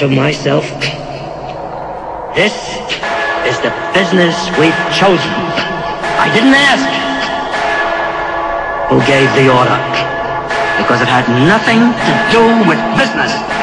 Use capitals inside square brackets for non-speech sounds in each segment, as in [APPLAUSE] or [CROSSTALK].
to myself, this is the business we've chosen. I didn't ask who gave the order, because it had nothing to do with business.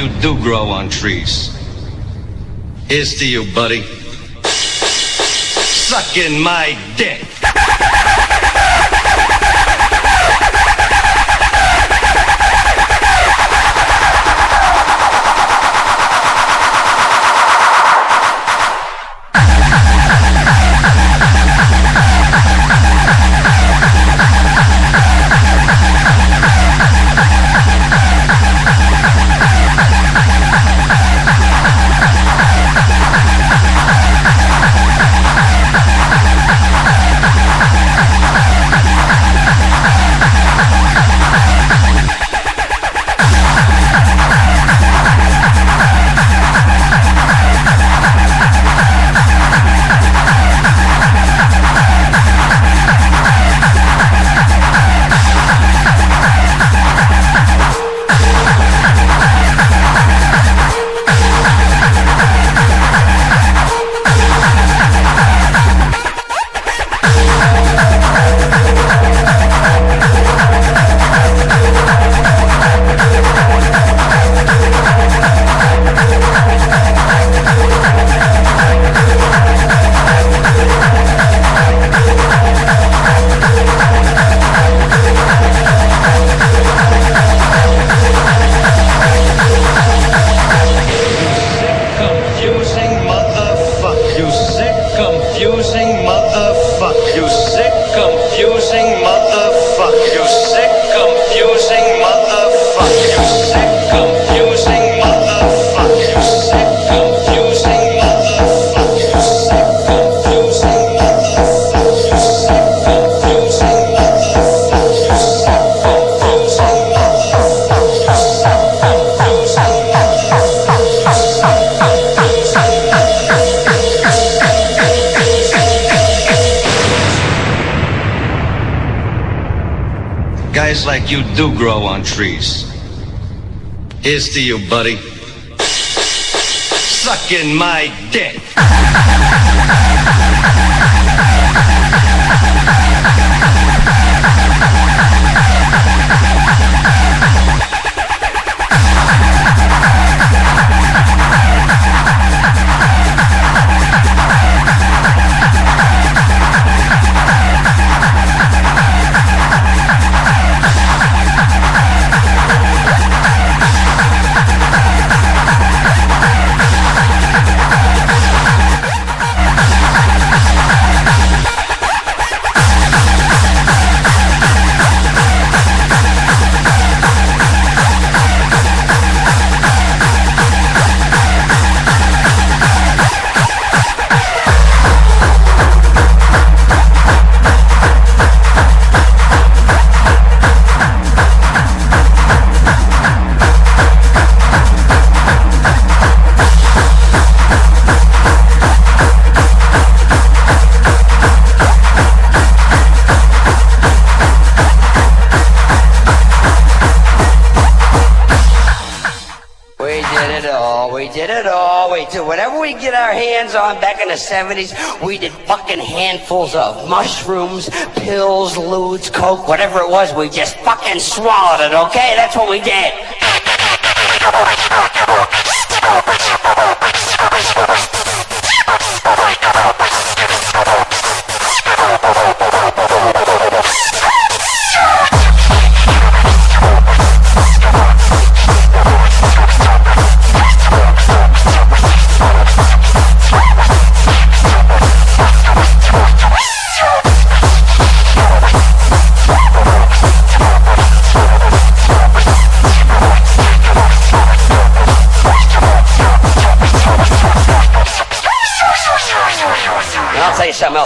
You do grow on trees. Here's to you, buddy. Sucking my dick. Do grow on trees. Here's to you, buddy. Sucking my dick. [LAUGHS] 70s. We did fucking handfuls of mushrooms, pills, ludes, coke, whatever it was. We just fucking swallowed it, okay? That's what we did.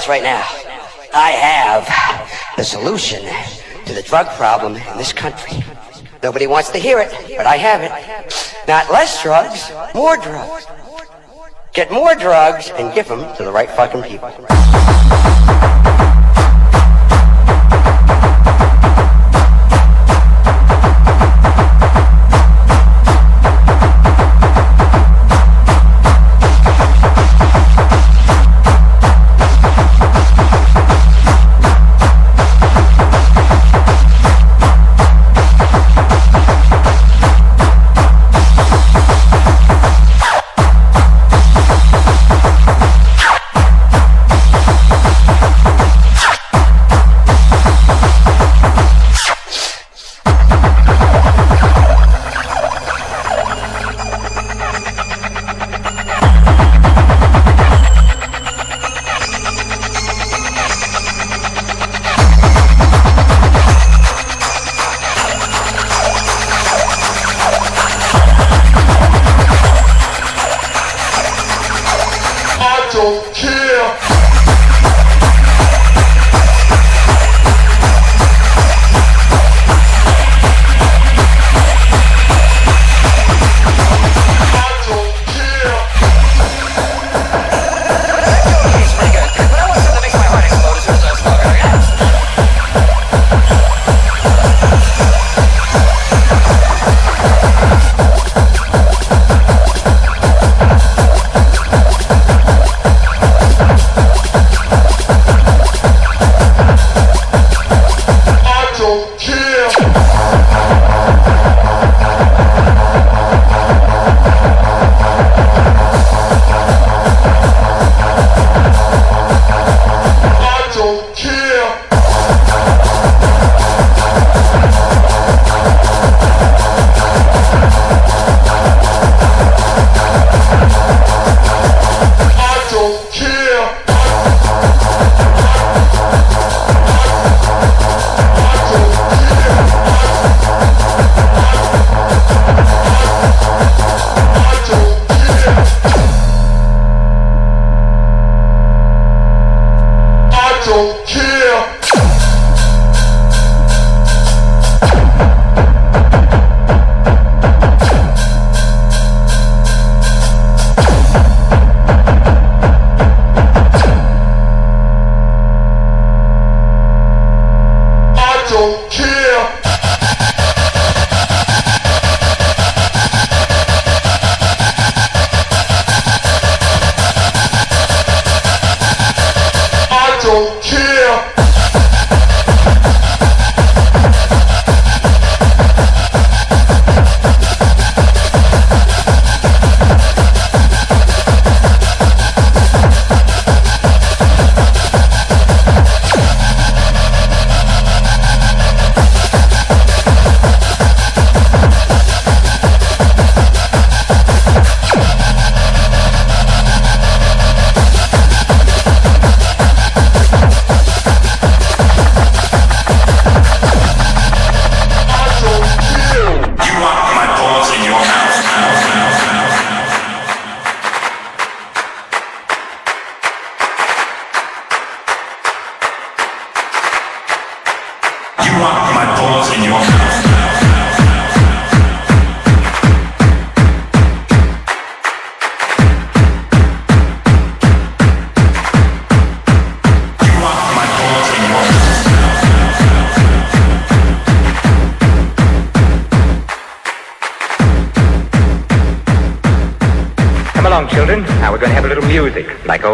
Else right now. I have the solution to the drug problem in this country. Nobody wants to hear it, but I have it. Not less drugs, more drugs. Get more drugs and give them to the right fucking people.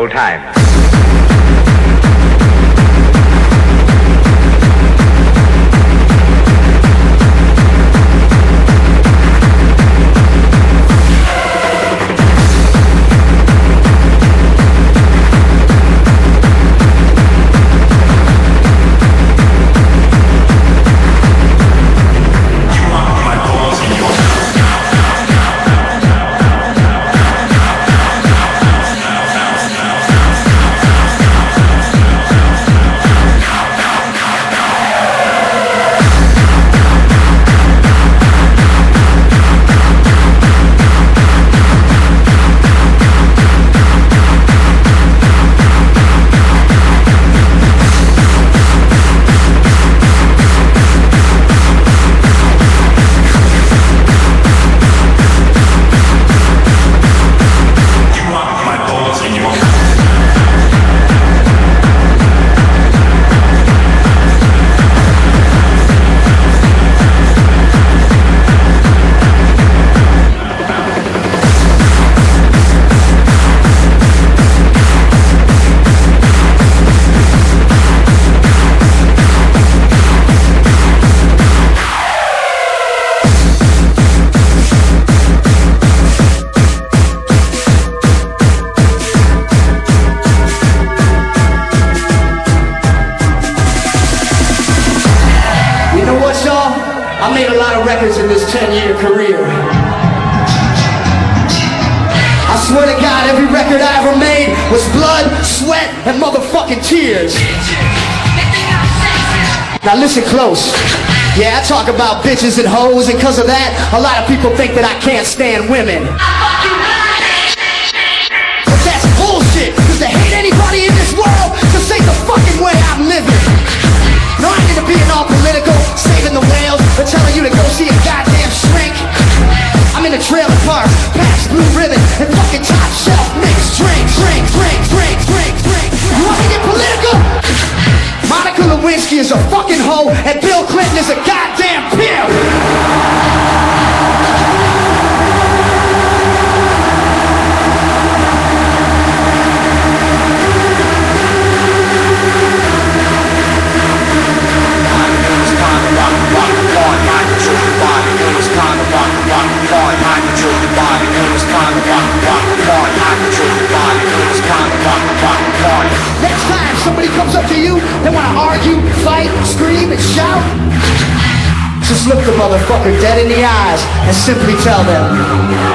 Listen bitches and hoes, and cause of that, a lot of people think that I can't stand women. And simply tell them.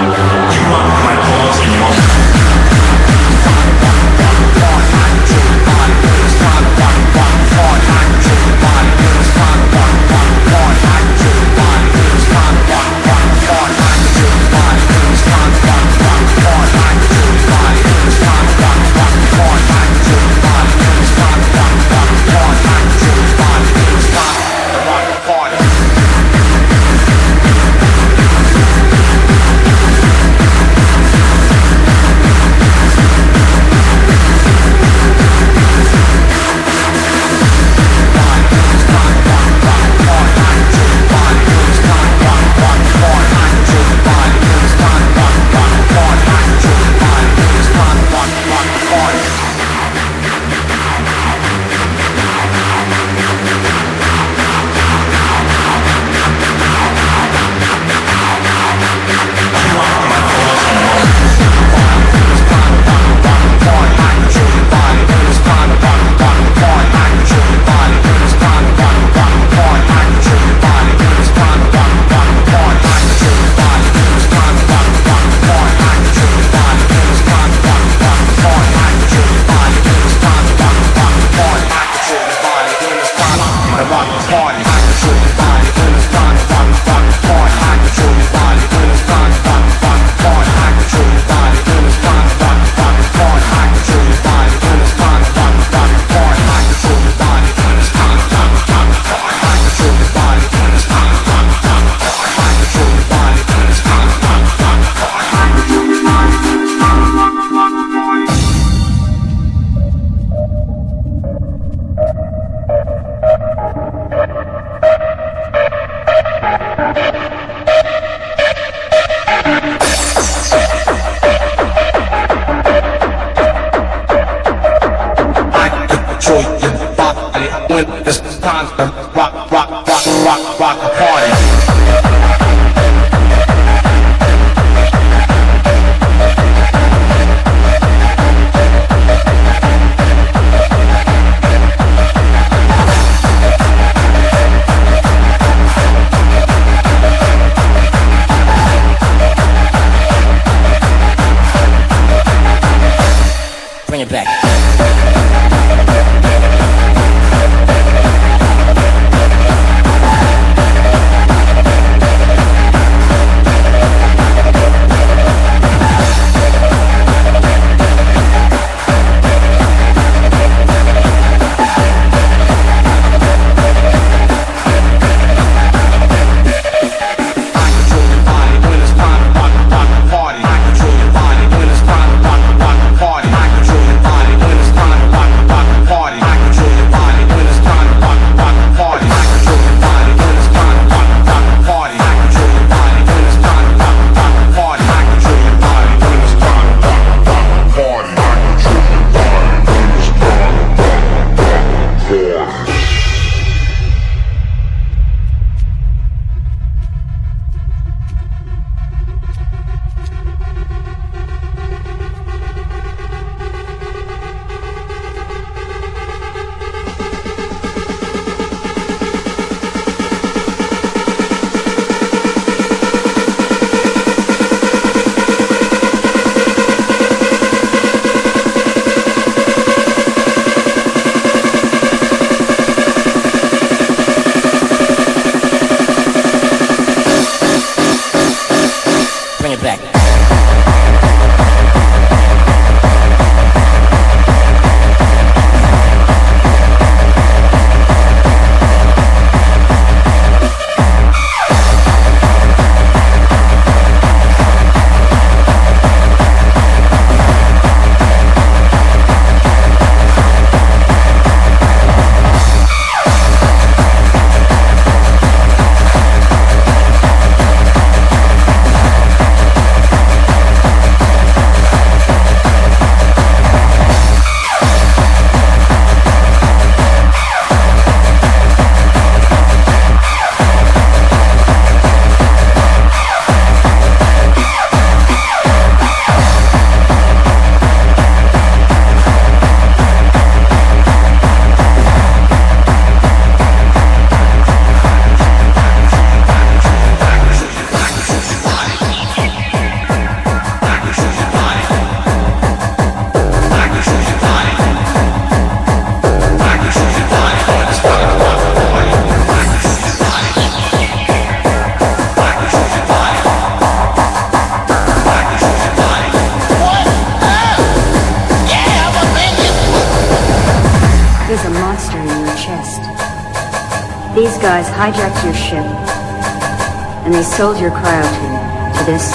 Sold your cryotube to this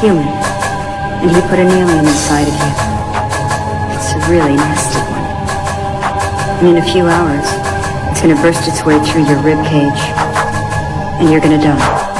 human, and he put an alien inside of you. It's a really nasty one. And in a few hours, it's gonna burst its way through your rib cage, and you're gonna die.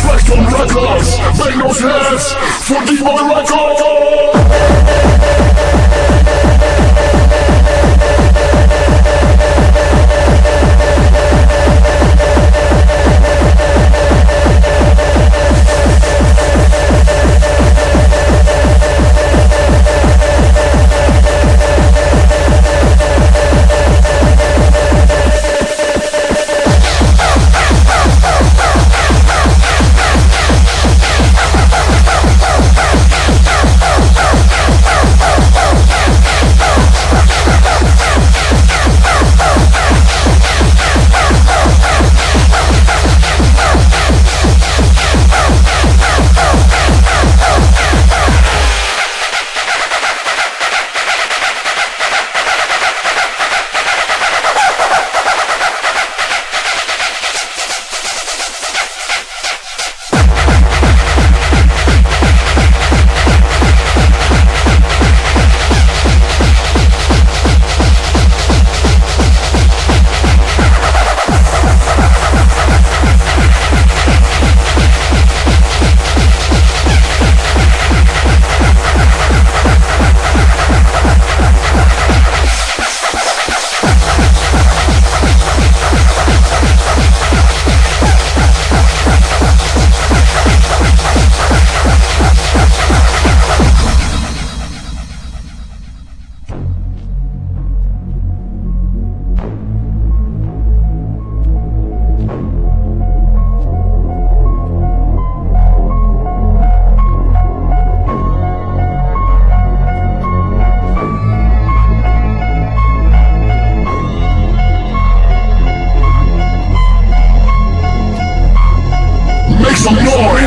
For Trackstone Records. Bang those hands for D-Boy Records.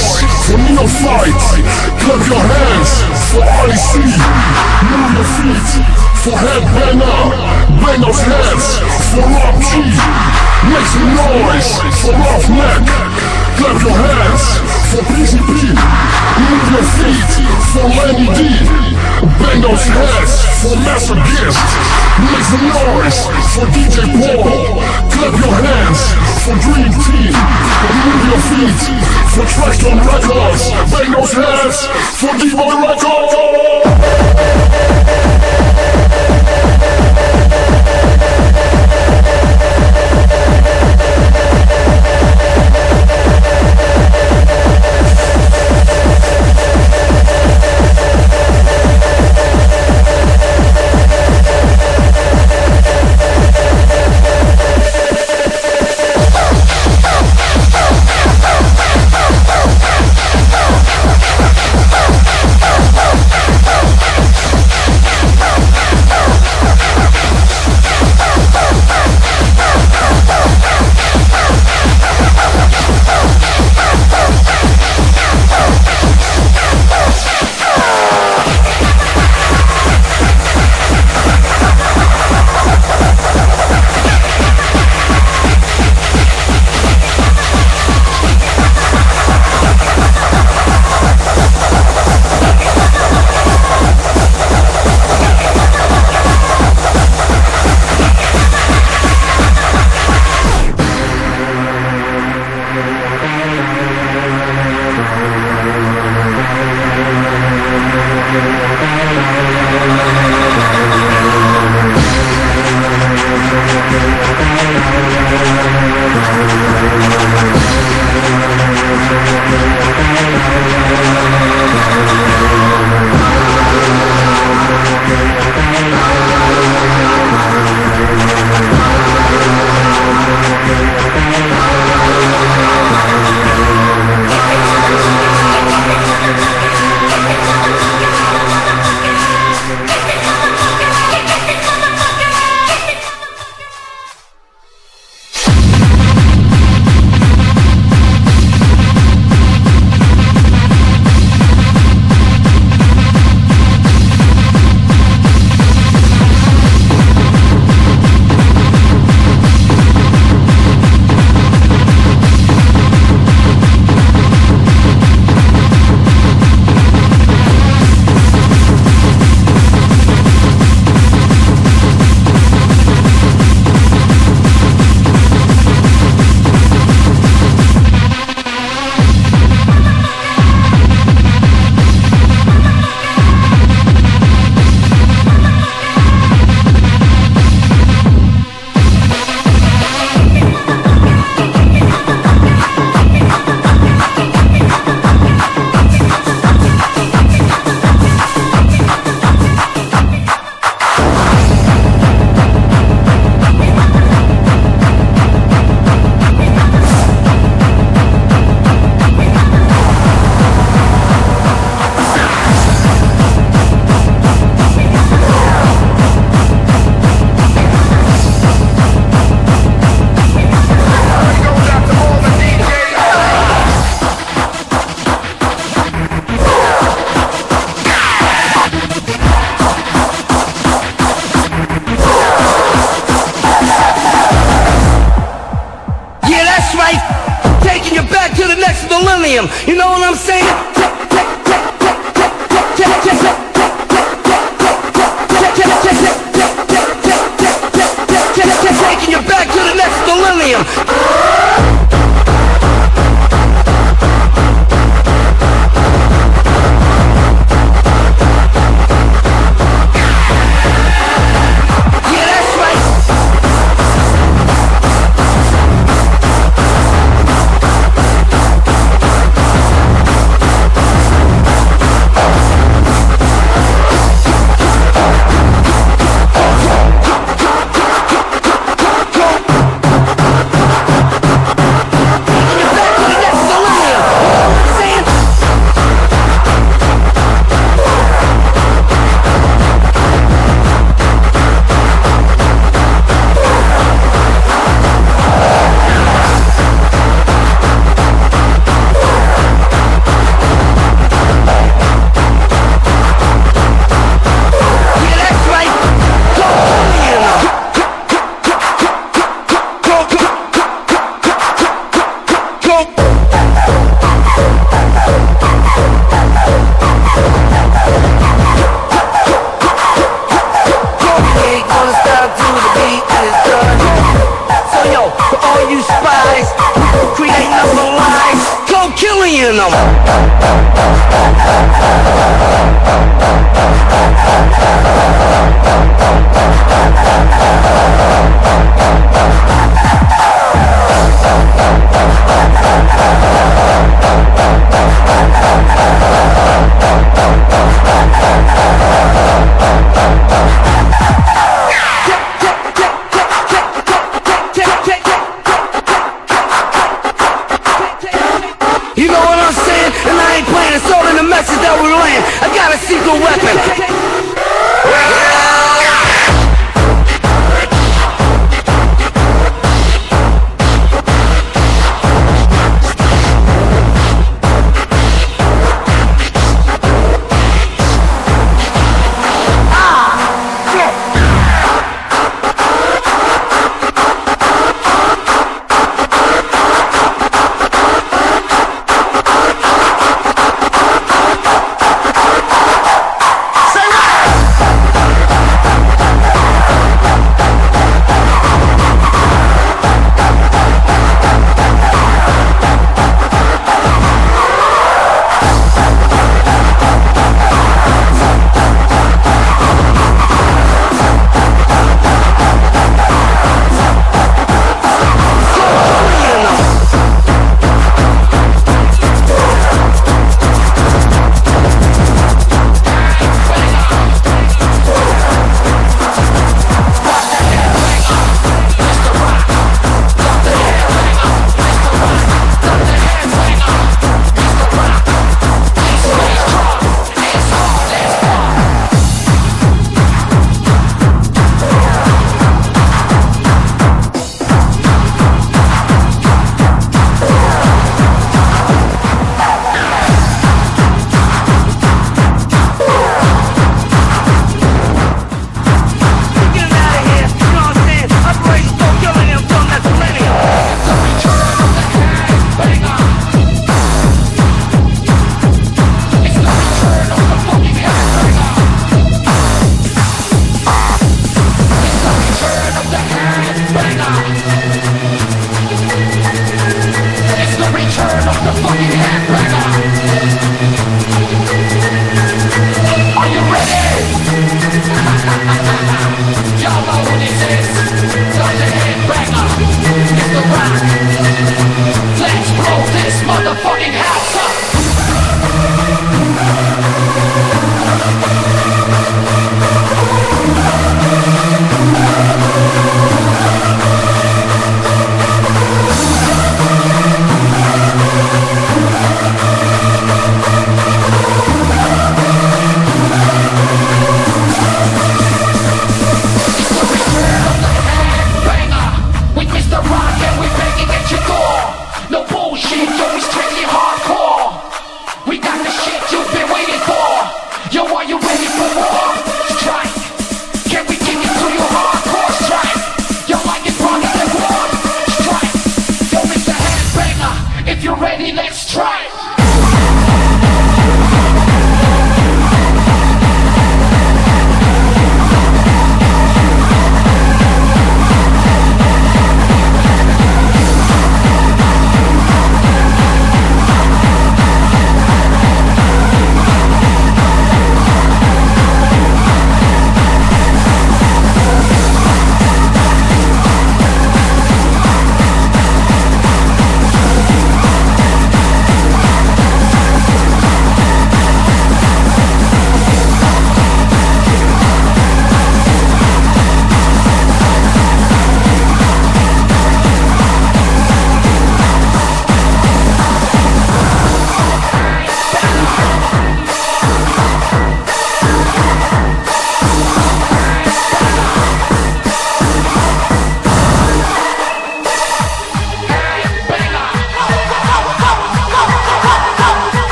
Noise for neophytes. Clap your hands for IC. Move your feet for headbanger. Bang those hands for Rob Gee Make some noise for Ruffneck. Clap your hands for PCP. Move your feet for Lenny Dee Bang those hands for Master Guest. Make some noise for DJ Paul. Clap your hands for Dream Team. Move your feet for Trackstone Records. Bang those hands for D-Boy Records.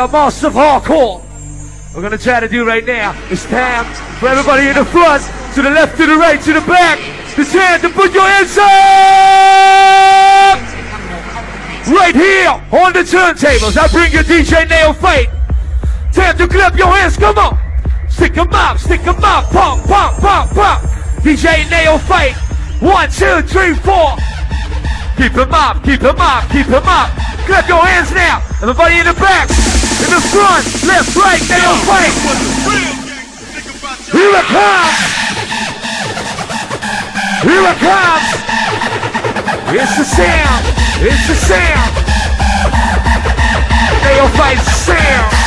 Yo, Master of Hardcore. We're gonna try to do right now. It's time for everybody in the front, to the left, to the right, to the back. It's time to put your hands up! Right here on the turntables. I bring your DJ Neophyte. Time to clap your hands, come on. Stick 'em up, stick 'em up, pump, pump, pump, pump. DJ Neophyte. One, two, three, four. Keep 'em up, keep 'em up, keep 'em up. Clap your hands now. Everybody in the back, in the front, left, right, Neophyte. Here it comes. Here it comes. It's the sound. It's the sound. Neophyte sound.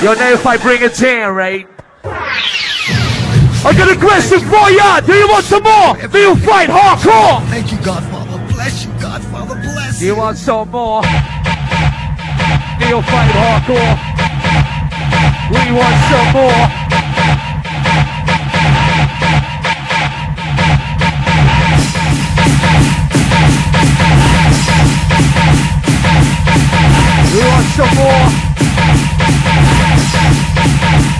You know if I bring it down, right? I got a question for ya! Do you want some more? Do you fight hardcore? Thank you, Godfather. Bless you, Godfather. Bless you. You want some more? Do you fight hardcore? We want some more. We want some more. Thank you.